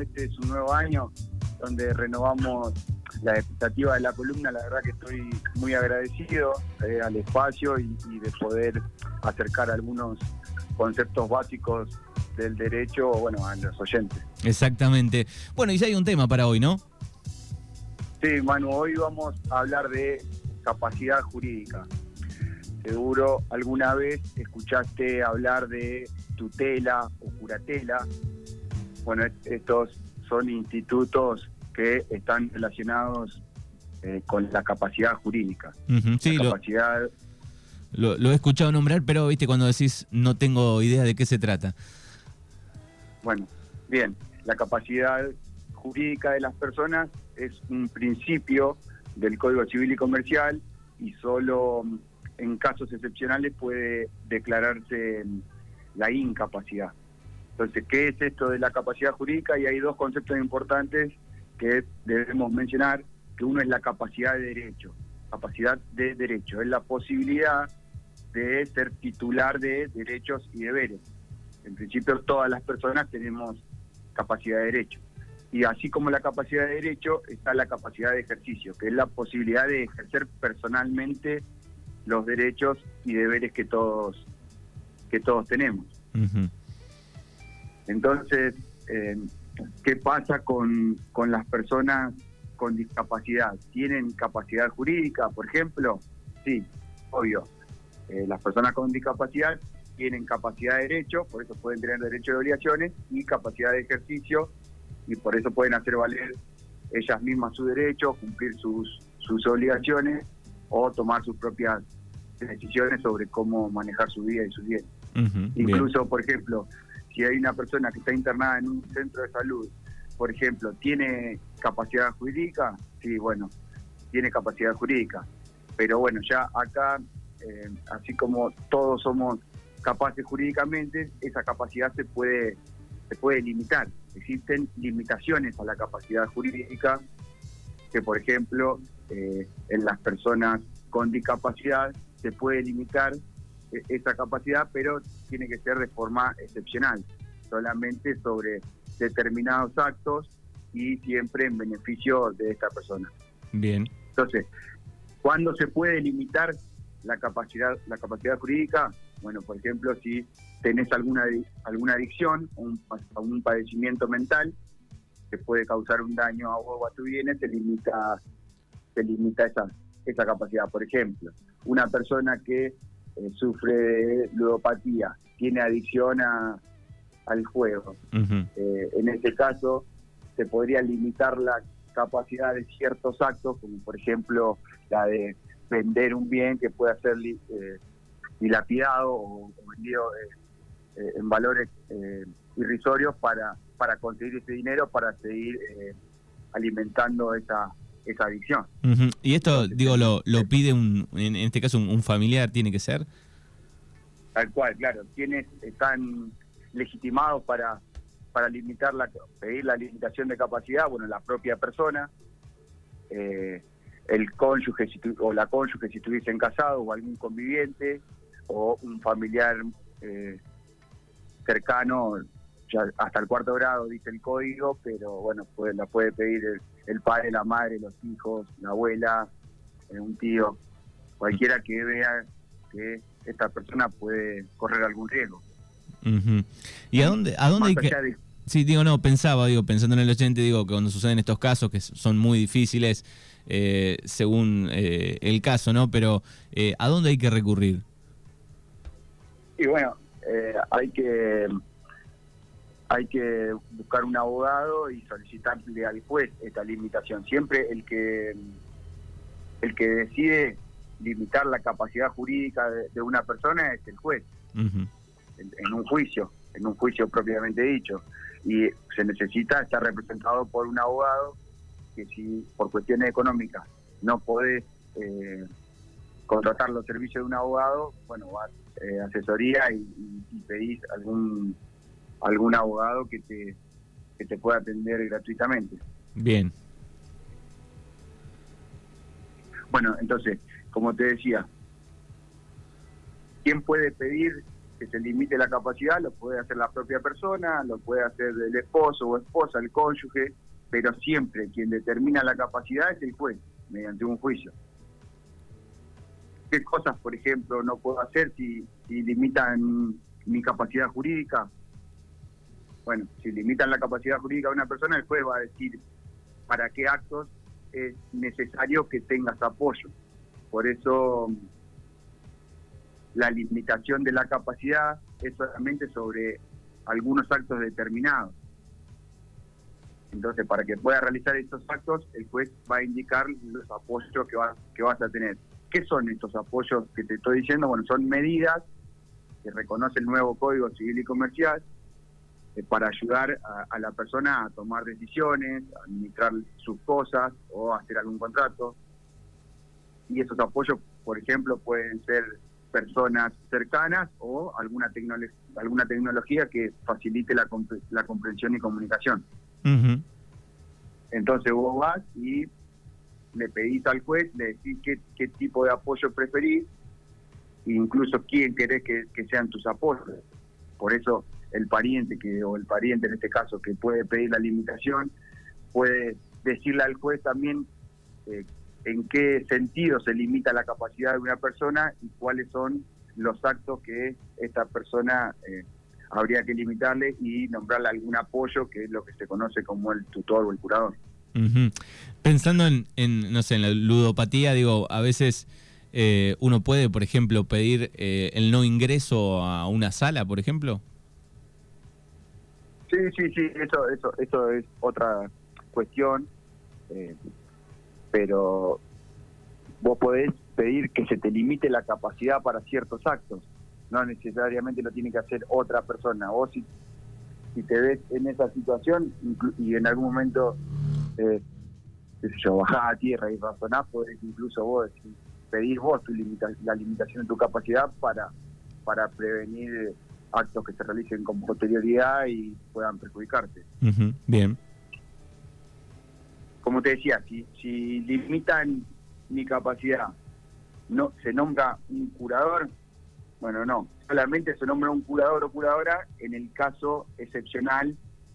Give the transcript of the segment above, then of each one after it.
Este es un nuevo año donde renovamos la expectativa de la columna. La verdad que estoy muy agradecido eh, al espacio y, y de poder acercar algunos conceptos básicos del derecho, bueno, a los oyentes. Exactamente. Bueno, y si hay un tema para hoy, ¿no? Sí, Manu, hoy vamos a hablar de capacidad jurídica. Seguro alguna vez escuchaste hablar de tutela o curatela. Bueno, est- estos son institutos que están relacionados eh, con la capacidad jurídica. Sí, la lo, capacidad lo- lo he escuchado nombrar, pero viste cuando decís no tengo idea de qué se trata. Bueno, bien, la capacidad jurídica de las personas es un principio del Código Civil y Comercial y solo mm, en casos excepcionales puede declararse mm, la incapacidad. Entonces, ¿qué es esto de la capacidad jurídica? Y hay dos conceptos importantes que debemos mencionar, que uno es la capacidad de derecho. Capacidad de derecho es la posibilidad de ser titular de derechos y deberes. En principio todas las personas tenemos capacidad de derecho. Y así como la capacidad de derecho está la capacidad de ejercicio, que es la posibilidad de ejercer personalmente los derechos y deberes que todos que todos tenemos. Ujú. Entonces, eh, ¿qué pasa con, con las personas con discapacidad? ¿Tienen capacidad jurídica, por ejemplo? Sí, obvio. Eh, las personas con discapacidad tienen capacidad de derecho, por eso pueden tener derecho de obligaciones, y capacidad de ejercicio, y por eso pueden hacer valer ellas mismas su derecho, cumplir sus, sus obligaciones o tomar sus propias decisiones sobre cómo manejar su vida y sus bienes. Ujú, bien. Incluso, por ejemplo, si hay una persona que está internada en un centro de salud, por ejemplo, ¿tiene capacidad jurídica? Sí, bueno, tiene capacidad jurídica. Pero bueno, ya acá, eh, así como todos somos capaces jurídicamente, esa capacidad se puede, se puede limitar. Existen limitaciones a la capacidad jurídica que, por ejemplo, eh, en las personas con discapacidad se puede limitar esa capacidad, pero tiene que ser de forma excepcional, solamente sobre determinados actos y siempre en beneficio de esta persona. Bien. Entonces, ¿cuándo se puede limitar la capacidad, la capacidad jurídica? Bueno, por ejemplo, si tenés alguna alguna adicción o un, un padecimiento mental que puede causar un daño a vos o a tu bienes, se limita, se limita esa, esa capacidad. Por ejemplo, una persona que eh, sufre de ludopatía, tiene adicción a, al juego, eh, en este caso, se podría limitar la capacidad de ciertos actos, como por ejemplo la de vender un bien que pueda ser eh, dilapidado o, o vendido en valores irrisorios para, para conseguir ese dinero para seguir alimentando esa, esa adicción. Y esto, digo, lo, lo pide un, en en este caso un, un familiar, tiene que ser. Tal cual, claro. Quienes están legitimados para, para limitar la, pedir la limitación de capacidad? Bueno, la propia persona, eh, el cónyuge si tu- o la cónyuge si estuviesen casados o algún conviviente o un familiar eh, cercano, ya hasta el cuarto grado dice el código, pero bueno, pues la puede pedir el, el padre, la madre, los hijos, la abuela, eh, un tío, cualquiera que vea que esta persona puede correr algún riesgo. ¿Y a dónde, a dónde hay que...? de- Sí, digo, no, pensaba, digo, pensando en el oyente, digo, que cuando suceden estos casos, que son muy difíciles eh, según eh, el caso, ¿no? Pero, eh, ¿a dónde hay que recurrir? Y bueno, eh, hay que hay que buscar un abogado y solicitarle al juez esta limitación. Siempre el que el que decide limitar la capacidad jurídica de, de una persona es el juez en, en un juicio, en un juicio propiamente dicho. Y se necesita estar representado por un abogado que si por cuestiones económicas no podés eh, contratar los servicios de un abogado, bueno, vas eh, asesoría y, y- y pedís algún algún abogado que te que te pueda atender gratuitamente. Bien. Bueno, entonces, como te decía, ¿quién puede pedir que se limite la capacidad lo puede hacer la propia persona, lo puede hacer el esposo o esposa, el cónyuge, pero siempre quien determina la capacidad es el juez, mediante un juicio. ¿Qué cosas, por ejemplo, no puedo hacer si, si limitan mi capacidad jurídica? Bueno, si limitan la capacidad jurídica de una persona, el juez va a decir para qué actos es necesario que tengas apoyo. Por eso la limitación de la capacidad es solamente sobre algunos actos determinados. Entonces, para que pueda realizar estos actos, el juez va a indicar los apoyos que, que vas a tener. ¿Qué son estos apoyos que te estoy diciendo? Bueno, son medidas que reconoce el nuevo Código Civil y Comercial para ayudar a, la persona a tomar decisiones, a administrar sus cosas o hacer algún contrato. Y esos apoyos, por ejemplo, pueden ser personas cercanas o alguna, alguna tecnología que facilite la, la comprensión y comunicación. Entonces vos vas y le pedís al juez, le decís qué, qué tipo de apoyo preferís, incluso quién querés que, sean tus apoyos. Por eso el pariente, que o el pariente en este caso, que puede pedir la limitación, puede decirle al juez también eh, en qué sentido se limita la capacidad de una persona y cuáles son los actos que esta persona eh, habría que limitarle y nombrarle algún apoyo, que es lo que se conoce como el tutor o el curador. Pensando en, no sé, en la ludopatía, digo, a veces eh, uno puede, por ejemplo, pedir eh, el no ingreso a una sala, por ejemplo. Sí, sí, sí, eso, eso, eso es otra cuestión pero vos podés pedir que se te limite la capacidad para ciertos actos, no necesariamente lo tiene que hacer otra persona. Vos si, si te ves en esa situación y en algún momento, eh, bajás a tierra y razonás, podés incluso vos pedir vos tu la limitación de tu capacidad para, para prevenir actos que se realicen con posterioridad y puedan perjudicarte. Bien como te decía, si, si limitan mi capacidad, no se nombra un curador, bueno, no, solamente se nombra un curador o curadora en el caso excepcional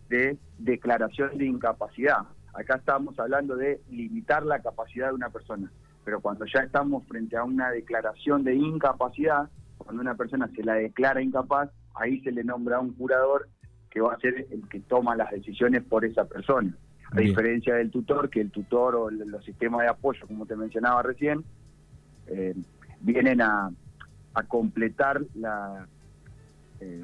de declaración de incapacidad. Acá estamos hablando de limitar la capacidad de una persona, pero cuando ya estamos frente a una declaración de incapacidad, cuando una persona se la declara incapaz, ahí se le nombra un curador que va a ser el que toma las decisiones por esa persona. A diferencia del tutor, que el tutor o los sistemas de apoyo, como te mencionaba recién, eh, vienen a, completar la, eh,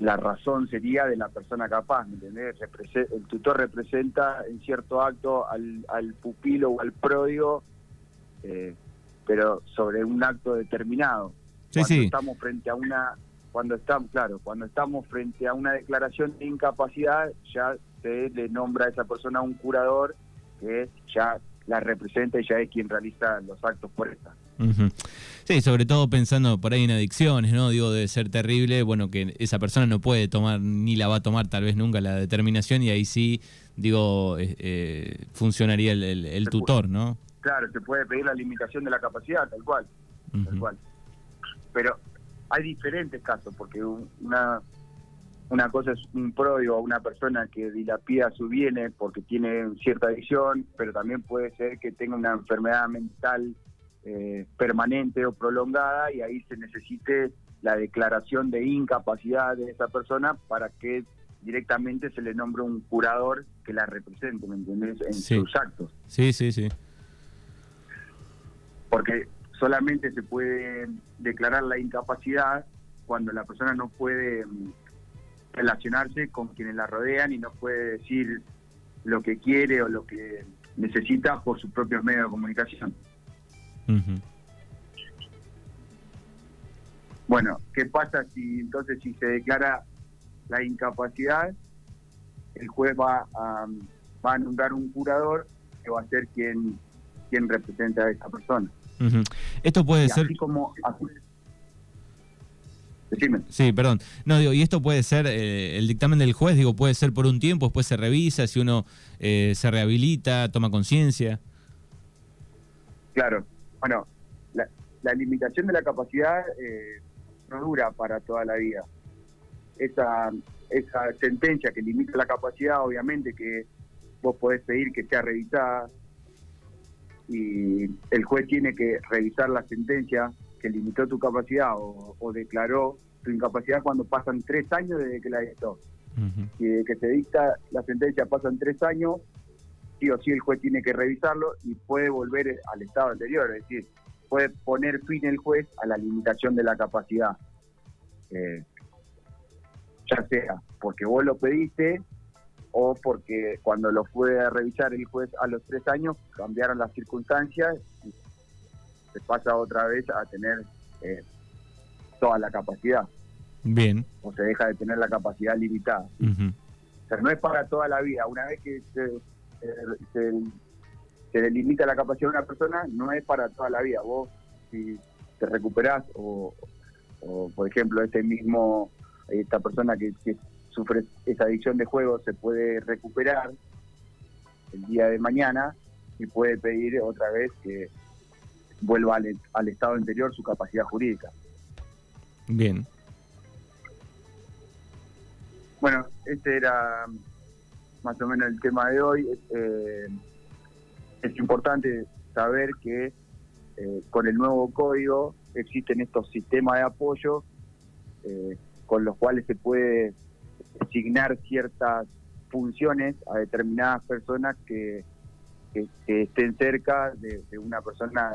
la razón sería de la persona capaz, ¿me entendés? el tutor representa en cierto acto al, al pupilo o al pródigo, eh, pero sobre un acto determinado. Sí, Cuando estamos frente a una cuando estamos, claro, cuando estamos frente a una declaración de incapacidad, ya se le nombra a esa persona un curador que ya la representa y ya es quien realiza los actos por esta. Sí, sobre todo pensando por ahí en adicciones, ¿no? Digo, debe ser terrible, bueno, que esa persona no puede tomar, ni la va a tomar tal vez nunca la determinación y ahí sí, digo, eh, eh, funcionaría el, tutor, ¿no? Claro, se puede pedir la limitación de la capacidad, tal cual, tal cual. Pero hay diferentes casos, porque una, una cosa es un pródigo, una persona que dilapida su bienes porque tiene cierta adicción, pero también puede ser que tenga una enfermedad mental eh, permanente o prolongada y ahí se necesite la declaración de incapacidad de esa persona para que directamente se le nombre un curador que la represente, ¿me entiendes? En sus actos. Sí, sí, sí. Porque solamente se puede declarar la incapacidad cuando la persona no puede mm, relacionarse con quienes la rodean y no puede decir lo que quiere o lo que necesita por sus propios medios de comunicación. Bueno, ¿qué pasa si entonces si se declara la incapacidad? El juez va a, va a nombrar un curador que va a ser quien, quien represente a esa persona. Esto puede ser... Así como... Sí, perdón. No, digo, y esto puede ser, eh, el dictamen del juez, digo, puede ser por un tiempo, después se revisa, si uno eh, se rehabilita, toma conciencia. Claro. Bueno, la, limitación de la capacidad eh, no dura para toda la vida. Esa, esa sentencia que limita la capacidad, obviamente que vos podés pedir que sea revisada y el juez tiene que revisar la sentencia que limitó tu capacidad o, declaró tu incapacidad cuando pasan tres años desde que la dictó. Si desde que se dicta la sentencia pasan tres años, sí o sí el juez tiene que revisarlo y puede volver al estado anterior, es decir, puede poner fin el juez a la limitación de la capacidad. Eh, ya sea porque vos lo pediste o porque cuando lo fue a revisar el juez a los tres años cambiaron las circunstancias y se pasa otra vez a tener eh, toda la capacidad. Bien. O se deja de tener la capacidad limitada. O sea, no es para toda la vida. Una vez que se, se, se delimita la capacidad de una persona, no es para toda la vida. Vos, si te recuperás o, o por ejemplo, este mismo, esta persona que, que sufre esa adicción de juego se puede recuperar el día de mañana y puede pedir otra vez que vuelva al, estado anterior su capacidad jurídica. Bien. Bueno, este era más o menos el tema de hoy. Eh, es importante saber que eh, con el nuevo código existen estos sistemas de apoyo eh, con los cuales se puede asignar ciertas funciones a determinadas personas que, que, estén cerca de, una persona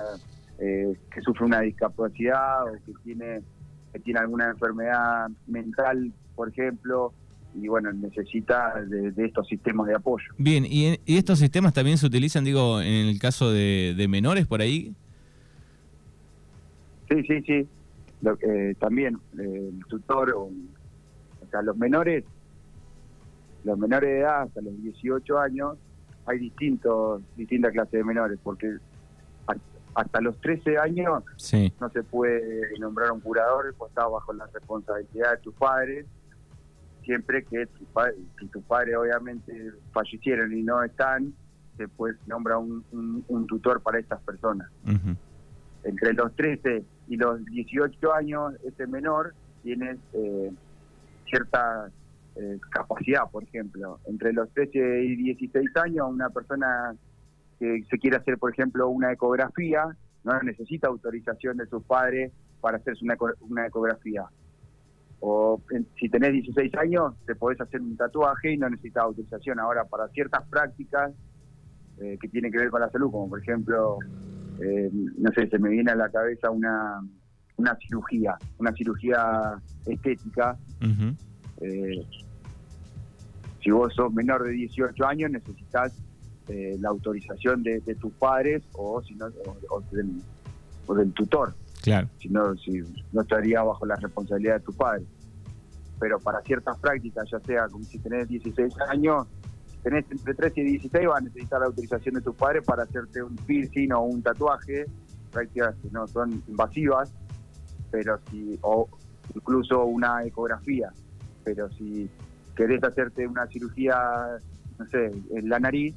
eh, que sufre una discapacidad o que tiene, que tiene alguna enfermedad mental, por ejemplo, y bueno, necesita de, estos sistemas de apoyo. Bien, ¿y, estos sistemas también se utilizan, digo, en el caso de, menores por ahí? Sí, sí, sí. Eh, también eh, el tutor o sea, los menores, los menores de edad hasta los 18 años, hay distintos, distintas clases de menores, porque hasta los 13 años no se puede nombrar un curador, pues está bajo la responsabilidad de tus padres, siempre que si tus padres obviamente fallecieron y no están, se puede nombrar un, tutor para estas personas. Entre los 13 y los 18 años, ese menor tiene eh, cierta eh, capacidad, por ejemplo. Entre los 13 y 16 años, una persona que se quiere hacer, por ejemplo, una ecografía, no necesita autorización de sus padres para hacerse una, una ecografía. O si tenés 16 años, te podés hacer un tatuaje y no necesitas autorización. Ahora, para ciertas prácticas eh, que tienen que ver con la salud, como por ejemplo, eh, no sé, se me viene a la cabeza una una cirugía, una cirugía estética. Eh, si vos sos menor de 18 años, necesitas eh, la autorización de, tus padres o, si no, o, del, tutor. Claro. Si no, si no estaría bajo la responsabilidad de tu padre. Pero para ciertas prácticas, ya sea como si tenés 16 años, tenés entre 13 y 16, vas a necesitar la autorización de tu padre para hacerte un piercing o un tatuaje, prácticas que no son invasivas, pero si, o incluso una ecografía, pero si querés hacerte una cirugía, no sé, en la nariz,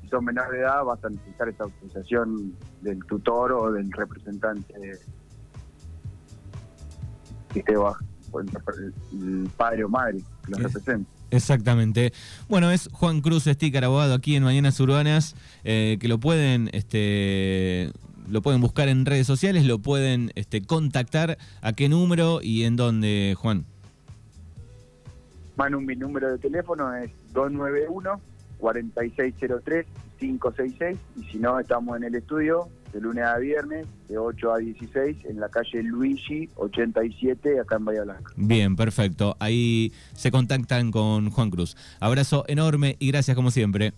si sos menor de edad, vas a necesitar esa autorización del tutor o del representante que esté bajo, el padre o madre que lo represente. Exactamente. Bueno, es Juan Cruz Sticker, abogado aquí en Mañanas Urbanas, eh, que lo pueden este, lo pueden buscar en redes sociales, lo pueden este, contactar. ¿A qué número y en dónde, Juan? Manu, mi número de teléfono es 291-4603-566 y si no, estamos en el estudio de lunes a viernes, de 8 a 16, en la calle Luigi 87, acá en Bahía Blanca. Bien, perfecto. Ahí se contactan con Juan Cruz. Abrazo enorme y gracias como siempre.